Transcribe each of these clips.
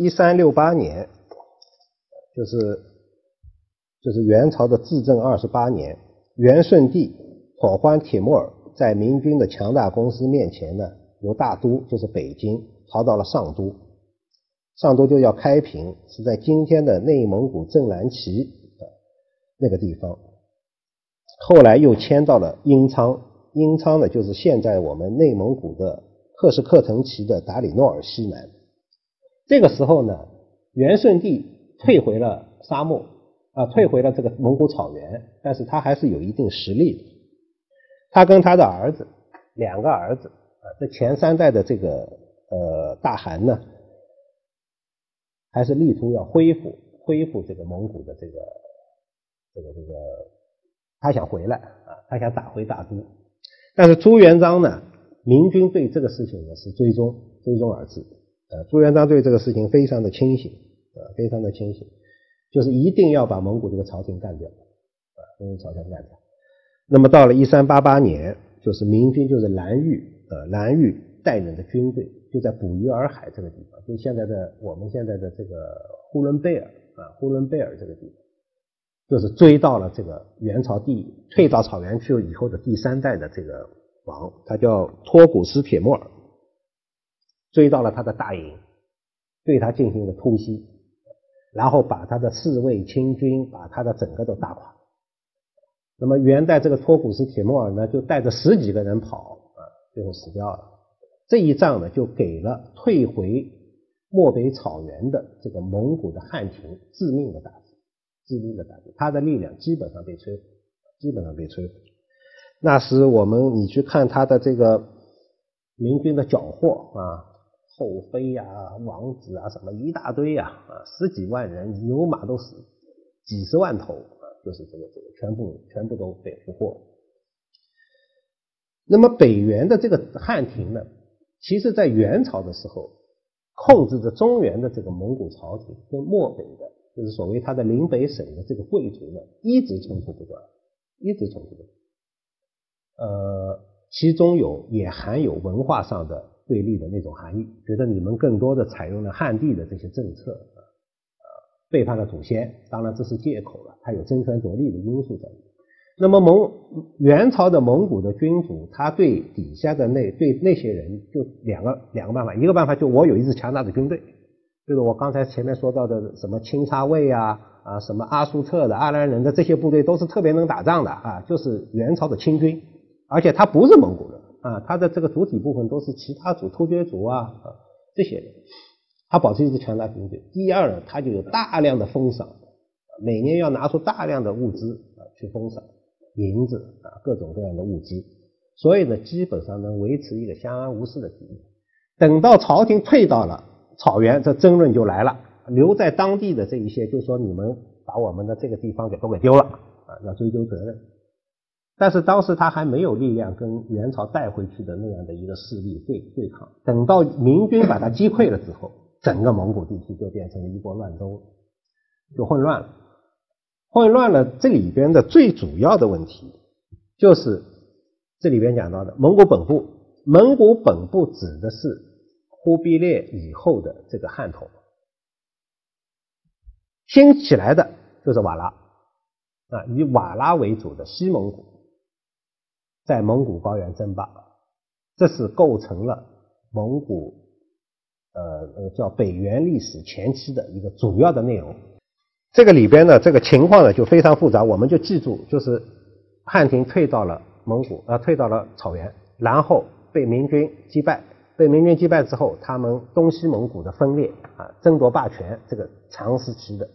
一三六八年，就是就是元朝的至正二十八年，元顺帝妥欢帖木儿在明军的强大攻势面前呢，由大都就是北京逃到了上都，上都就要开平，是在今天的内蒙古正蓝旗的那个地方。后来又迁到了英昌，英昌呢就是现在我们内蒙古的赫什克腾旗的达里诺尔西南。这个时候呢，元顺帝退回了沙漠啊，退回了这个蒙古草原，但是他还是有一定实力的。他跟他的儿子，两个儿子啊，这前三代的这个呃大汗呢，还是力图要恢复恢复这个蒙古的这个这个这个，他想回来啊，他想打回大都。但是朱元璋呢，明军对这个事情呢是追踪追踪而至。呃，朱元璋对这个事情非常的清醒，呃，非常的清醒，就是一定要把蒙古这个朝廷干掉，啊，把朝廷干掉。那么到了一三八八年，就是明军就是蓝玉，呃，蓝玉带领的军队就在捕鱼洱海这个地方，就现在的我们现在的这个呼伦贝尔啊，呼伦贝尔这个地方，就是追到了这个元朝第退到草原去了以后的第三代的这个王，他叫托古斯铁木儿。追到了他的大营，对他进行了突袭，然后把他的侍卫亲军，把他的整个都打垮。那么元代这个托古斯铁木儿呢，就带着十几个人跑啊，最后死掉了。这一仗呢，就给了退回漠北草原的这个蒙古的汉廷致命的打击，致命的打击，他的力量基本上被摧毁，基本上被摧毁。那时我们你去看他的这个明军的缴获啊。后妃呀，王子啊，什么一大堆呀，啊，十几万人，牛马都死，几十万头啊，就是这个这个，全部全部都被俘获。那么北元的这个汉廷呢，其实在元朝的时候，控制着中原的这个蒙古朝廷跟漠北的，就是所谓他的临北省的这个贵族呢，一直冲突不断，一直冲突不断。呃，其中有也含有文化上的。对立的那种含义，觉得你们更多的采用了汉地的这些政策啊，背叛了祖先。当然这是借口了，他有争权夺利的因素在。那么蒙元朝的蒙古的君主，他对底下的那对那些人，就两个两个办法，一个办法就我有一支强大的军队，就是我刚才前面说到的什么钦察卫啊啊，什么阿苏特的阿兰人的这些部队，都是特别能打仗的啊，就是元朝的清军，而且他不是蒙古人。啊，他的这个主体部分都是其他族、突厥族啊啊这些人，他保持一支强大军队。第二，他就有大量的封赏，每年要拿出大量的物资啊去封赏，银子啊各种各样的物资，所以呢，基本上能维持一个相安无事的局面。等到朝廷退到了草原，这争论就来了。留在当地的这一些，就说你们把我们的这个地方给都给丢了啊，要追究责任。但是当时他还没有力量跟元朝带回去的那样的一个势力对对抗。等到明军把他击溃了之后，整个蒙古地区就变成了一锅乱粥，就混乱了。混乱了，这里边的最主要的问题就是这里边讲到的蒙古本部。蒙古本部指的是忽必烈以后的这个汉统，新起来的就是瓦拉啊，以瓦拉为主的西蒙古。在蒙古高原争霸，这是构成了蒙古呃呃叫北元历史前期的一个主要的内容。这个里边呢，这个情况呢就非常复杂。我们就记住，就是汉廷退到了蒙古啊，退到了草原，然后被明军击败。被明军击败之后，他们东西蒙古的分裂啊，争夺霸权，这个长时期的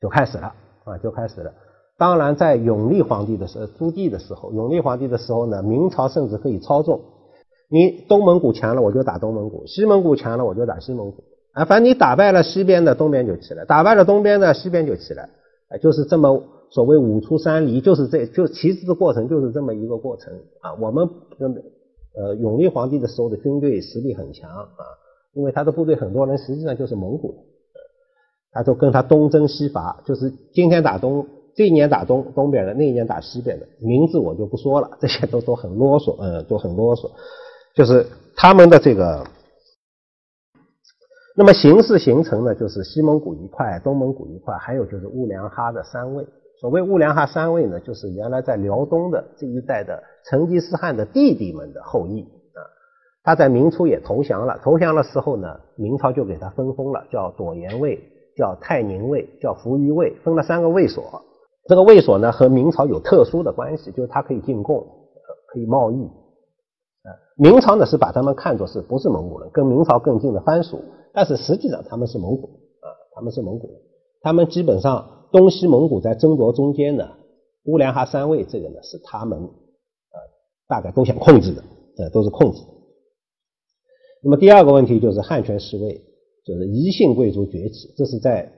就开始了啊，就开始了。当然，在永历皇帝的时候，朱棣的时候，永历皇帝的时候呢，明朝甚至可以操纵你东蒙古强了，我就打东蒙古；西蒙古强了，我就打西蒙古。啊，反正你打败了西边的，东边就起来；打败了东边的，西边就起来。啊，就是这么所谓五出三离，就是这就其实的过程就是这么一个过程啊。我们呃永历皇帝的时候的军队实力很强啊，因为他的部队很多人实际上就是蒙古，他就跟他东征西伐，就是今天打东。这一年打东东边的，那一年打西边的，名字我就不说了，这些都都很啰嗦，嗯，都很啰嗦。就是他们的这个，那么形势形成呢，就是西蒙古一块、东蒙古一块，还有就是兀良哈的三位。所谓兀良哈三位呢，就是原来在辽东的这一带的成吉思汗的弟弟们的后裔啊。他在明初也投降了，投降的时候呢，明朝就给他分封了，叫朵颜卫，叫泰宁卫，叫扶余卫，分了三个卫所。这个卫所呢，和明朝有特殊的关系，就是它可以进贡，可以贸易。啊，明朝呢是把他们看作是不是蒙古人，跟明朝更近的藩属，但是实际上他们是蒙古啊，他们是蒙古人，他们基本上。东西蒙古在争夺中间呢，乌梁哈三卫这个呢是他们呃大概都想控制的，呃都是控制。那么第二个问题就是汉权失位，就是异姓贵族崛起，这是在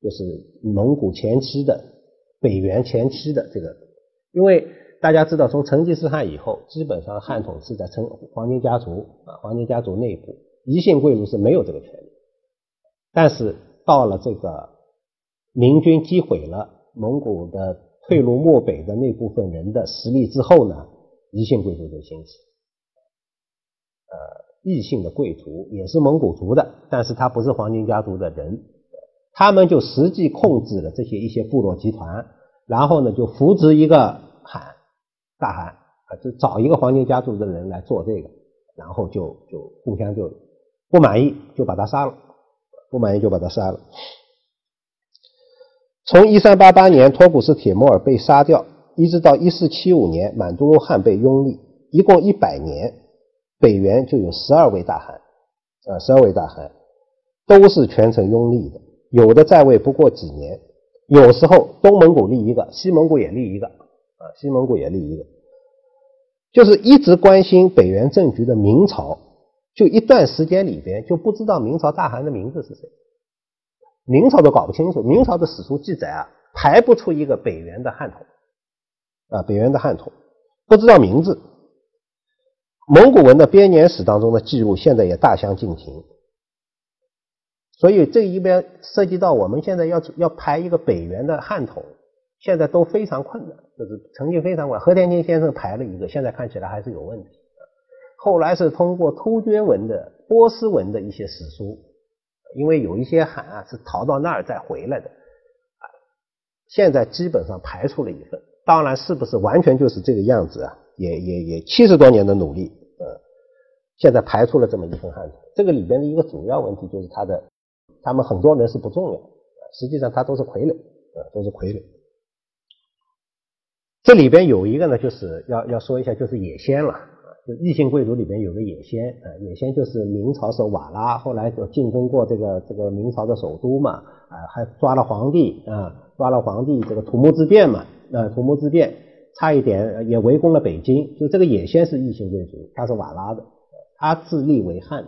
就是蒙古前期的北元前期的这个，因为大家知道从成吉思汗以后，基本上汉统治在成黄金家族啊黄金家族内部，异姓贵族是没有这个权利，但是到了这个。明军击毁了蒙古的退路漠北的那部分人的实力之后呢，异姓贵族就兴起。呃，异姓的贵族也是蒙古族的，但是他不是黄金家族的人，他们就实际控制了这些一些部落集团，然后呢就扶植一个汗大汗啊，就找一个黄金家族的人来做这个，然后就就互相就不满意就把他杀了，不满意就把他杀了。从一三八八年托古斯铁木儿被杀掉，一直到一四七五年满都罗汗被拥立，一共一百年，北元就有十二位大汗，啊，十二位大汗都是全程拥立的，有的在位不过几年，有时候东蒙古立一个，西蒙古也立一个，啊，西蒙古也立一个，就是一直关心北元政局的明朝，就一段时间里边就不知道明朝大汗的名字是谁。明朝都搞不清楚，明朝的史书记载啊，排不出一个北元的汉统啊，北元的汉统不知道名字。蒙古文的编年史当中的记录现在也大相径庭，所以这一边涉及到我们现在要要排一个北元的汉统，现在都非常困难，就是成绩非常晚。何天金先生排了一个，现在看起来还是有问题。后来是通过突厥文的波斯文的一些史书。因为有一些汉啊是逃到那儿再回来的，啊，现在基本上排除了一份。当然是不是完全就是这个样子啊？也也也七十多年的努力，呃，现在排除了这么一份汉统。这个里边的一个主要问题就是他的，他们很多人是不重要，实际上他都是傀儡，啊，都是傀儡。这里边有一个呢，就是要要说一下，就是野仙了。就异姓贵族里边有个野仙啊，野仙就是明朝时候瓦剌后来就进攻过这个这个明朝的首都嘛，啊，还抓了皇帝啊，抓了皇帝这个土木之变嘛，啊，土木之变差一点也围攻了北京，就这个野仙是异姓贵族，他是瓦剌的，他自立为汉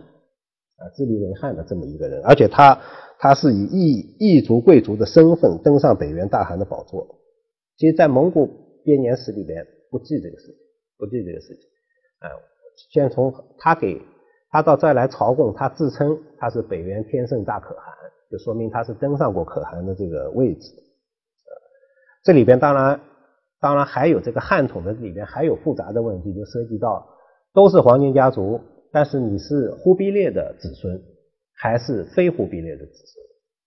啊，自立为汉的这么一个人，而且他他是以异异族贵族的身份登上北元大汗的宝座，其实，在蒙古编年史里边不记这个事情，不记这个事情。啊，先从他给他到这儿来朝贡，他自称他是北元天圣大可汗，就说明他是登上过可汗的这个位置。这里边当然当然还有这个汉统的里边还有复杂的问题，就涉及到都是黄金家族，但是你是忽必烈的子孙还是非忽必烈的子孙？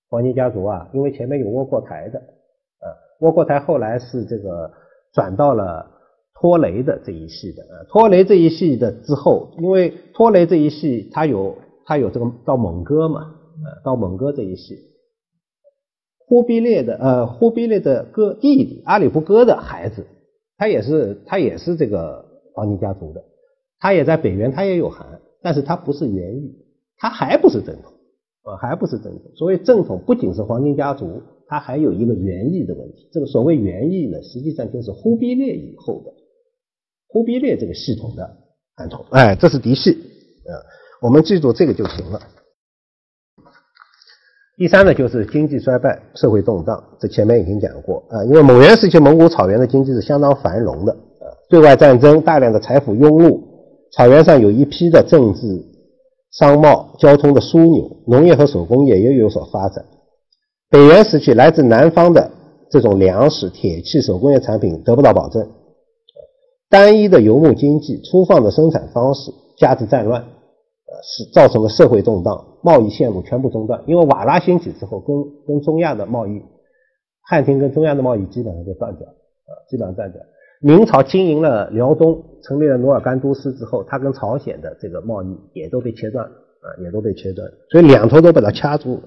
黄金家族啊，因为前面有窝阔台的，呃，窝阔台后来是这个转到了。托雷的这一系的啊，托雷这一系的之后，因为托雷这一系他有他有这个到蒙哥嘛，啊，到蒙哥这一系，忽必烈的呃忽必烈的哥弟弟阿里不哥的孩子，他也是他也是这个黄金家族的，他也在北元他也有汗，但是他不是元裔，他还不是正统啊，还不是正统。所以正统不仅是黄金家族，他还有一个元裔的问题。这个所谓元裔呢，实际上就是忽必烈以后的。忽必烈这个系统的汉统，哎，这是嫡系，呃，我们记住这个就行了。第三呢，就是经济衰败、社会动荡，这前面已经讲过啊。因为蒙元时期蒙古草原的经济是相当繁荣的，啊，对外战争，大量的财富涌入，草原上有一批的政治、商贸、交通的枢纽，农业和手工业也有所发展。北元时期，来自南方的这种粮食、铁器、手工业产品得不到保证。单一的游牧经济、粗放的生产方式、加之战乱，呃，是造成了社会动荡，贸易线路全部中断，因为瓦剌兴起之后，跟跟中亚的贸易，汉庭跟中亚的贸易基本上就断掉，啊，基本上断掉。明朝经营了辽东，成立了努尔干都司之后，他跟朝鲜的这个贸易也都被切断了，啊，也都被切断，所以两头都被它掐住了。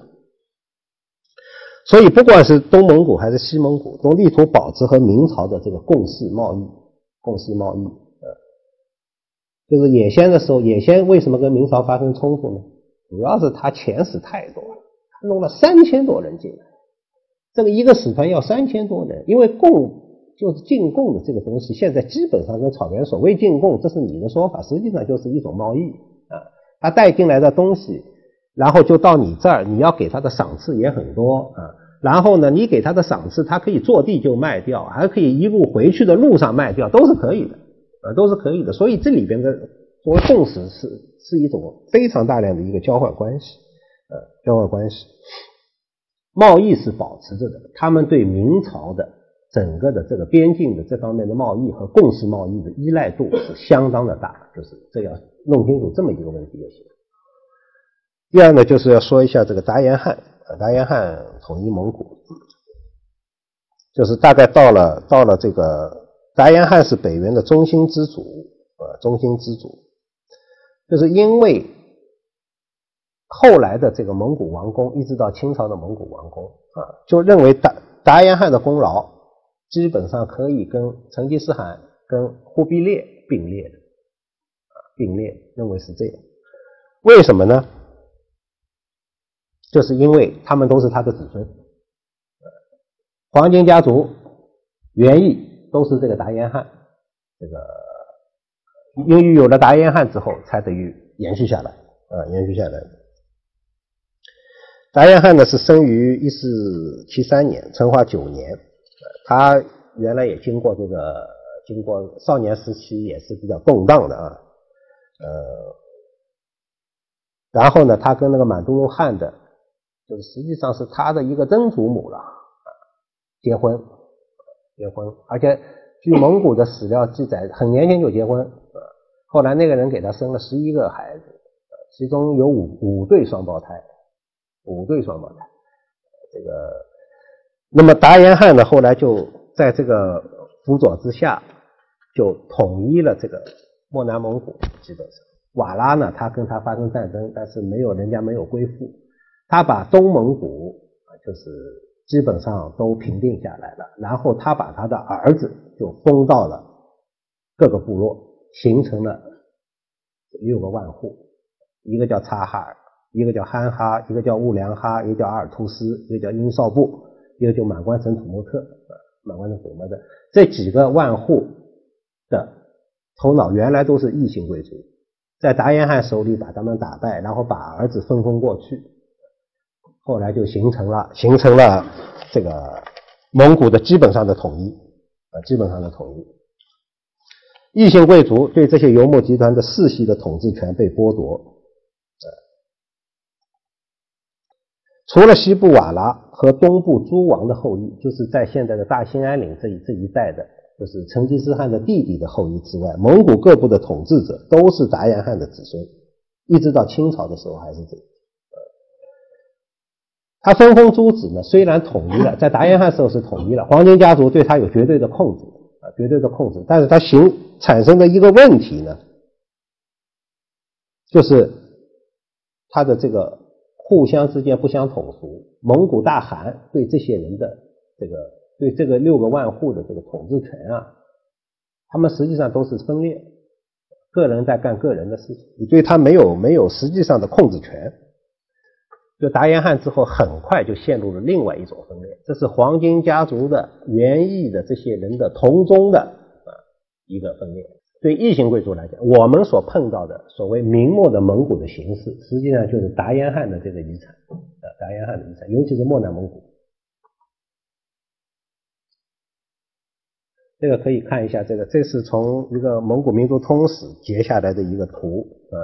所以不管是东蒙古还是西蒙古，都力图保持和明朝的这个共事贸易，共事贸易，呃，就是野先的时候，野先为什么跟明朝发生冲突呢？主要是他钱使太多了，他弄了三千多人进来，这个一个使团要三千多人，因为贡。就是进贡的这个东西，现在基本上跟草原所谓进贡，这是你的说法，实际上就是一种贸易啊。他带进来的东西，然后就到你这儿，你要给他的赏赐也很多啊。然后呢，你给他的赏赐，他可以坐地就卖掉，还可以一路回去的路上卖掉，都是可以的啊，都是可以的。所以这里边的作为共识是是一种非常大量的一个交换关系呃，交换关系，贸易是保持着的。他们对明朝的。整个的这个边境的这方面的贸易和共识贸易的依赖度是相当的大，就是这要弄清楚这么一个问题就行。第二呢，就是要说一下这个达延汗，达延汗统一蒙古，就是大概到了到了这个达延汗是北元的中心之主，呃，中心之主，就是因为后来的这个蒙古王公，一直到清朝的蒙古王公啊，就认为达达延汗的功劳。基本上可以跟成吉思汗、跟忽必烈并列的，并列认为是这样。为什么呢？就是因为他们都是他的子孙，黄金家族原意都是这个达延汗，这个因为有了达延汗之后，才得以延续下来，啊，延续下来。达延汗呢是生于一四七三年，成化九年。他原来也经过这个，经过少年时期也是比较动荡的啊，呃，然后呢，他跟那个满都路汉的，就是实际上是他的一个曾祖母了啊，结婚，结婚，而且据蒙古的史料记载，很年轻就结婚啊，后来那个人给他生了十一个孩子，其中有五五对双胞胎，五对双胞胎，这个。那么达延汗呢，后来就在这个辅佐之下，就统一了这个漠南蒙古。基本上，瓦剌呢，他跟他发生战争，但是没有人家没有归附，他把东蒙古啊，就是基本上都平定下来了。然后他把他的儿子就封到了各个部落，形成了六个万户，一个叫察哈尔，一个叫憨哈，一个叫兀良哈，一个叫阿尔图斯，一个叫英绍布。一个就满关省土木特啊，满关省土木特这几个万户的头脑原来都是异姓贵族，在达延汗手里把他们打败，然后把儿子分封过去，后来就形成了形成了这个蒙古的基本上的统一啊，基本上的统一。异姓贵族对这些游牧集团的世袭的统治权被剥夺。除了西部瓦剌和东部诸王的后裔，就是在现在的大兴安岭这一这一带的，就是成吉思汗的弟弟的后裔之外，蒙古各部的统治者都是达延汗的子孙，一直到清朝的时候还是这样。他分封诸子呢，虽然统一了，在达延汗时候是统一了，黄金家族对他有绝对的控制啊，绝对的控制，但是他形产生的一个问题呢，就是他的这个。互相之间不相统属，蒙古大汗对这些人的这个对这个六个万户的这个统治权啊，他们实际上都是分裂，个人在干个人的事情，你对他没有没有实际上的控制权。就达延汗之后，很快就陷入了另外一种分裂，这是黄金家族的原意的这些人的同宗的啊一个分裂。对异姓贵族来讲，我们所碰到的所谓明末的蒙古的形式，实际上就是达延汗的这个遗产，呃，达延汗的遗产，尤其是漠南蒙古。这个可以看一下，这个这是从一个蒙古民族通史截下来的一个图，啊，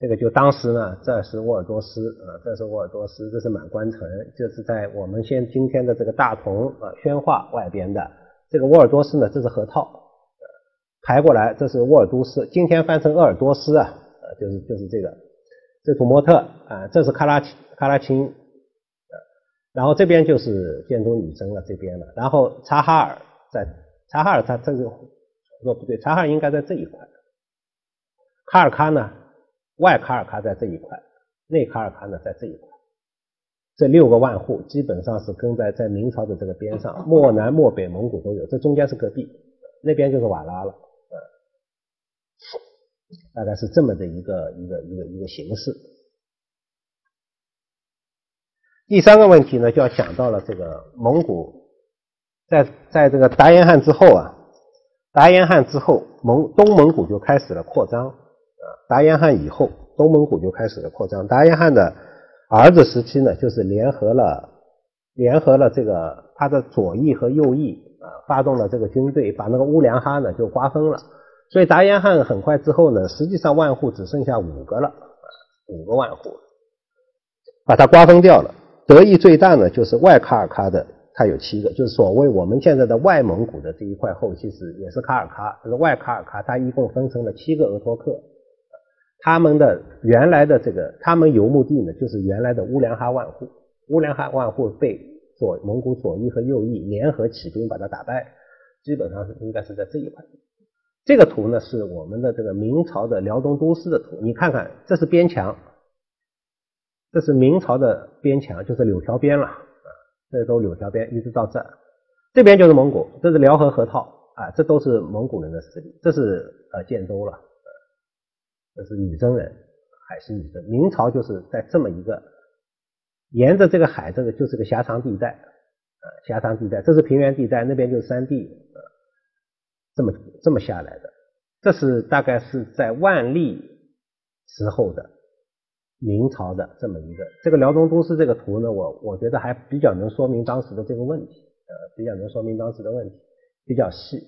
这个就当时呢，这是沃尔多斯，啊，这是沃尔多斯，这是满关城，就是在我们现今天的这个大同啊宣化外边的这个沃尔多斯呢，这是河套。排过来，这是沃尔都斯，今天翻成鄂尔多斯啊，呃，就是就是这个，这土默特啊，这是喀拉喀拉钦，然后这边就是建都女真了这边了，然后察哈尔在察哈尔，它这个说不对，察哈尔应该在这一块，卡尔喀呢，外卡尔喀在这一块，内卡尔喀呢在这一块。这六个万户基本上是跟在在明朝的这个边上，漠南、漠北、蒙古都有，这中间是戈壁，那边就是瓦剌了，呃，大概是这么的一个一个一个一个形式。第三个问题呢，就要讲到了这个蒙古，在在这个达延汗之后啊，达延汗之后，蒙东蒙古就开始了扩张，啊，达延汗以后，东蒙古就开始了扩张，达延汗的。儿子时期呢，就是联合了联合了这个他的左翼和右翼啊，发动了这个军队，把那个乌梁哈呢就瓜分了。所以达延汗很快之后呢，实际上万户只剩下五个了啊，五个万户，把它瓜分掉了。得益最大呢，就是外卡尔喀的，它有七个，就是所谓我们现在的外蒙古的这一块后期是也是卡尔喀，就是外卡尔喀，它一共分成了七个额托克。他们的原来的这个，他们游牧地呢，就是原来的乌梁哈万户。乌梁哈万户被左蒙古左翼和右翼联合起兵把它打败，基本上是应该是在这一块。这个图呢是我们的这个明朝的辽东都司的图，你看看，这是边墙，这是明朝的边墙，就是柳条边了啊，这都柳条边，一直到这，这边就是蒙古，这是辽河河套啊，这都是蒙古人的势力，这是呃建州了。这是女真人，海西女真。明朝就是在这么一个沿着这个海，这个就是个狭长地带，啊，狭长地带，这是平原地带，那边就是山地，这么这么下来的。这是大概是在万历时候的明朝的这么一个。这个辽东都司这个图呢，我我觉得还比较能说明当时的这个问题，呃，比较能说明当时的问题，比较细。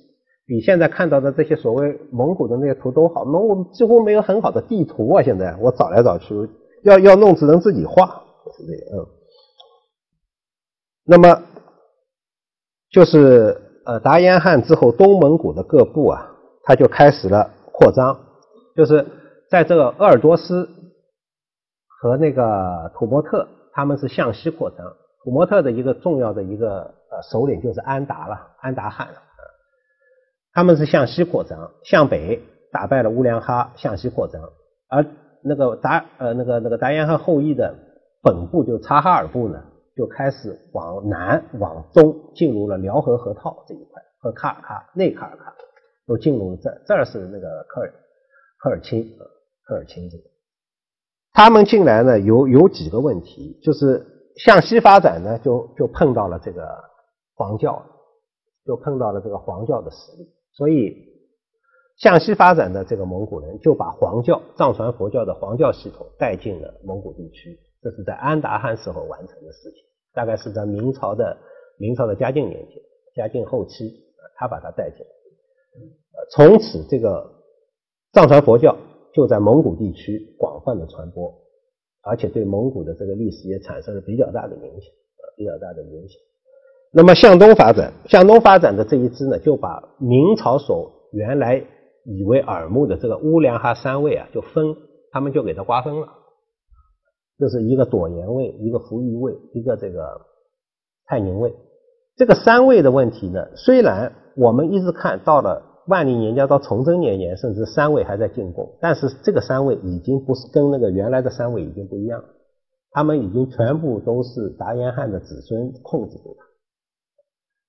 比现在看到的这些所谓蒙古的那些图都好，蒙古几乎没有很好的地图啊！现在我找来找去，要要弄只能自己画，是这样。嗯。那么就是呃，达延汗之后，东蒙古的各部啊，他就开始了扩张，就是在这个鄂尔多斯和那个土默特，他们是向西扩张。土默特的一个重要的一个呃首领就是安达了，安达汗了。他们是向西扩张，向北打败了乌梁哈，向西扩张。而那个达呃那个那个达延汗后裔的本部就察哈尔部呢，就开始往南往东进入了辽河河套这一块和卡尔喀内卡尔喀都进入了这这儿是那个科尔科尔钦啊科尔钦这个。他们进来呢有有几个问题，就是向西发展呢就就碰到了这个黄教，就碰到了这个黄教的实力。所以，向西发展的这个蒙古人就把黄教藏传佛教的黄教系统带进了蒙古地区，这是在安达汗时候完成的事情，大概是在明朝的明朝的嘉靖年间，嘉靖后期，他把它带进来，从此这个藏传佛教就在蒙古地区广泛的传播，而且对蒙古的这个历史也产生了比较大的影响，比较大的影响。那么向东发展，向东发展的这一支呢，就把明朝所原来以为耳目的这个乌梁哈三卫啊，就分，他们就给它瓜分了。就是一个朵颜卫，一个扶余卫，一个这个泰宁卫。这个三卫的问题呢，虽然我们一直看到了万历年间到崇祯年间，甚至三卫还在进贡，但是这个三卫已经不是跟那个原来的三卫已经不一样，他们已经全部都是达延汗的子孙控制住它。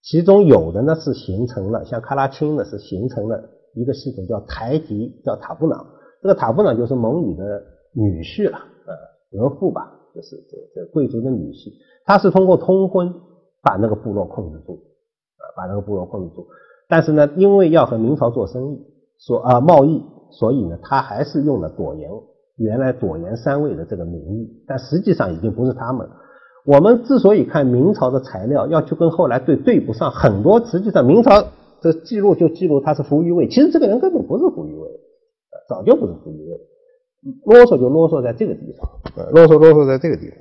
其中有的呢是形成了，像喀拉钦呢是形成了一个系统叫台吉，叫塔布朗。这个塔布朗就是蒙语的女婿了，额驸吧，就是这这贵族的女婿。他是通过通婚把那个部落控制住，啊，把那个部落控制住。但是呢，因为要和明朝做生意，说啊贸易，所以呢，他还是用了朵颜，原来朵颜三位的这个名义，但实际上已经不是他们了。我们之所以看明朝的材料要去跟后来对对不上，很多实际上明朝的记录就记录他是扶余卫，其实这个人根本不是扶余卫，早就不是扶余卫，啰嗦就啰嗦在这个地方，呃啰嗦啰嗦在这个地方。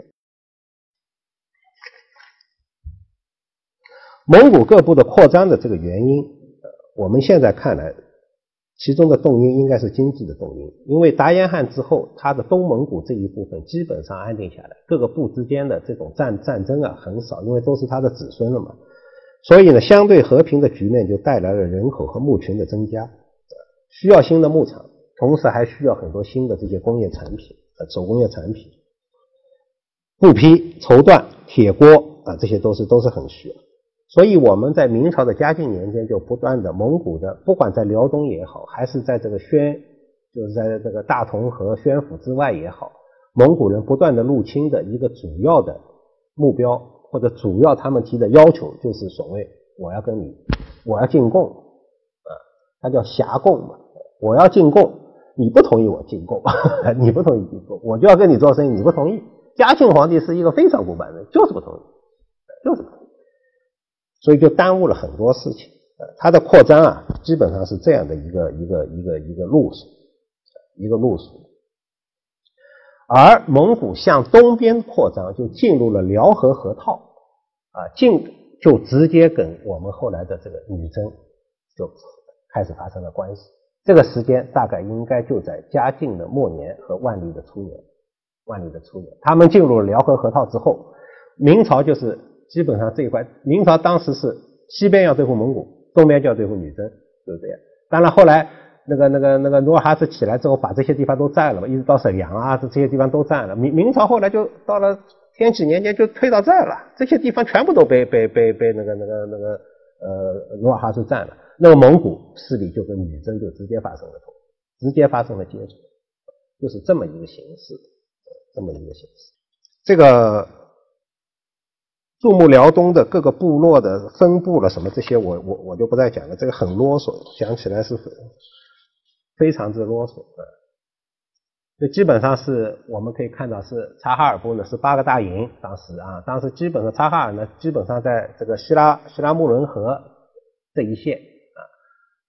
蒙古各部的扩张的这个原因，我们现在看来，其中的动因应该是经济的动因，因为达延汗之后，他的东蒙古这一部分基本上安定下来，各个部之间的这种战战争啊很少，因为都是他的子孙了嘛，所以呢，相对和平的局面就带来了人口和牧群的增加，需要新的牧场，同时还需要很多新的这些工业产品呃手工业产品，布匹、绸缎、铁锅啊，这些都是都是很需要。所以我们在明朝的嘉靖年间就不断的蒙古的，不管在辽东也好，还是在这个宣，就是在这个大同和宣府之外也好，蒙古人不断的入侵的一个主要的目标或者主要他们提的要求就是所谓我要跟你我要进贡啊，他叫辖贡嘛，我要进贡，你不同意我进贡，你不同意进贡，我就要跟你做生意，你不同意。嘉庆皇帝是一个非常古板的人，就是不同意，就是不同意。所以就耽误了很多事情，呃，它的扩张啊，基本上是这样的一个一个一个一个路数，一个路数。而蒙古向东边扩张，就进入了辽河河套，啊，进就直接跟我们后来的这个女真就开始发生了关系。这个时间大概应该就在嘉靖的末年和万历的初年，万历的初年，他们进入辽河河套之后，明朝就是。基本上这一块，明朝当时是西边要对付蒙古，东边就要对付女真，就是这样。当然后来那个那个那个努尔哈赤起来之后，把这些地方都占了嘛，一直到沈阳啊，这这些地方都占了。明明朝后来就到了天启年间就退到这儿了，这些地方全部都被被被被那个那个那个呃努尔哈赤占了。那么蒙古势力就跟女真就直接发生了冲直接发生了接触，就是这么一个形式，这么一个形式。这个。驻牧辽东的各个部落的分布了什么这些，我我我就不再讲了，这个很啰嗦，讲起来是非常之啰嗦啊。这基本上是我们可以看到，是察哈尔部呢是八个大营，当时啊，当时基本上察哈尔呢基本上在这个希拉希拉木伦河这一线啊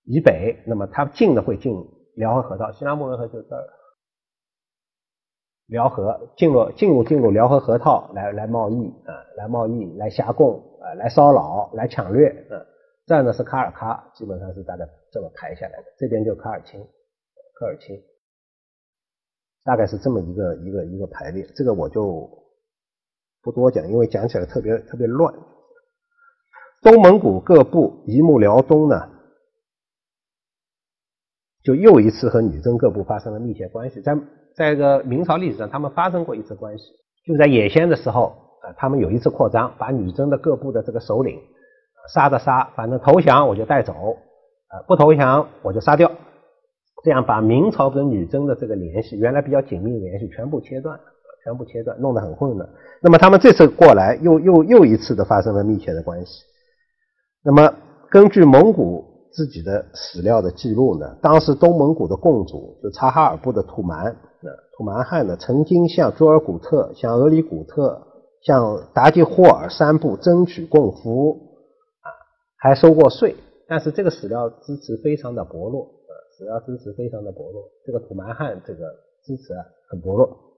以北，那么它进的会进辽河河道，希拉木伦河就这儿。辽河进入进入进入辽河河套来来贸易啊，来贸易来辖贡啊，来骚扰来抢掠啊，这样呢是卡尔喀，基本上是大概这么排下来的。这边就卡尔钦，科尔钦，大概是这么一个一个一个排列。这个我就不多讲，因为讲起来特别特别乱。东蒙古各部一目辽东呢，就又一次和女真各部发生了密切关系，在。在一个明朝历史上，他们发生过一次关系，就在野先的时候，啊，他们有一次扩张，把女真的各部的这个首领杀的杀，反正投降我就带走，啊，不投降我就杀掉，这样把明朝跟女真的这个联系，原来比较紧密的联系全部切断，全部切断，弄得很混乱。那么他们这次过来，又又又一次的发生了密切的关系。那么根据蒙古。自己的史料的记录呢？当时东蒙古的共主就察哈尔部的土蛮，土蛮汉呢，曾经向卓尔古特、向额里古特、向达吉霍尔三部争取贡服，啊，还收过税。但是这个史料支持非常的薄弱，主要支持非常的薄弱。这个土蛮汉这个支持啊很薄弱。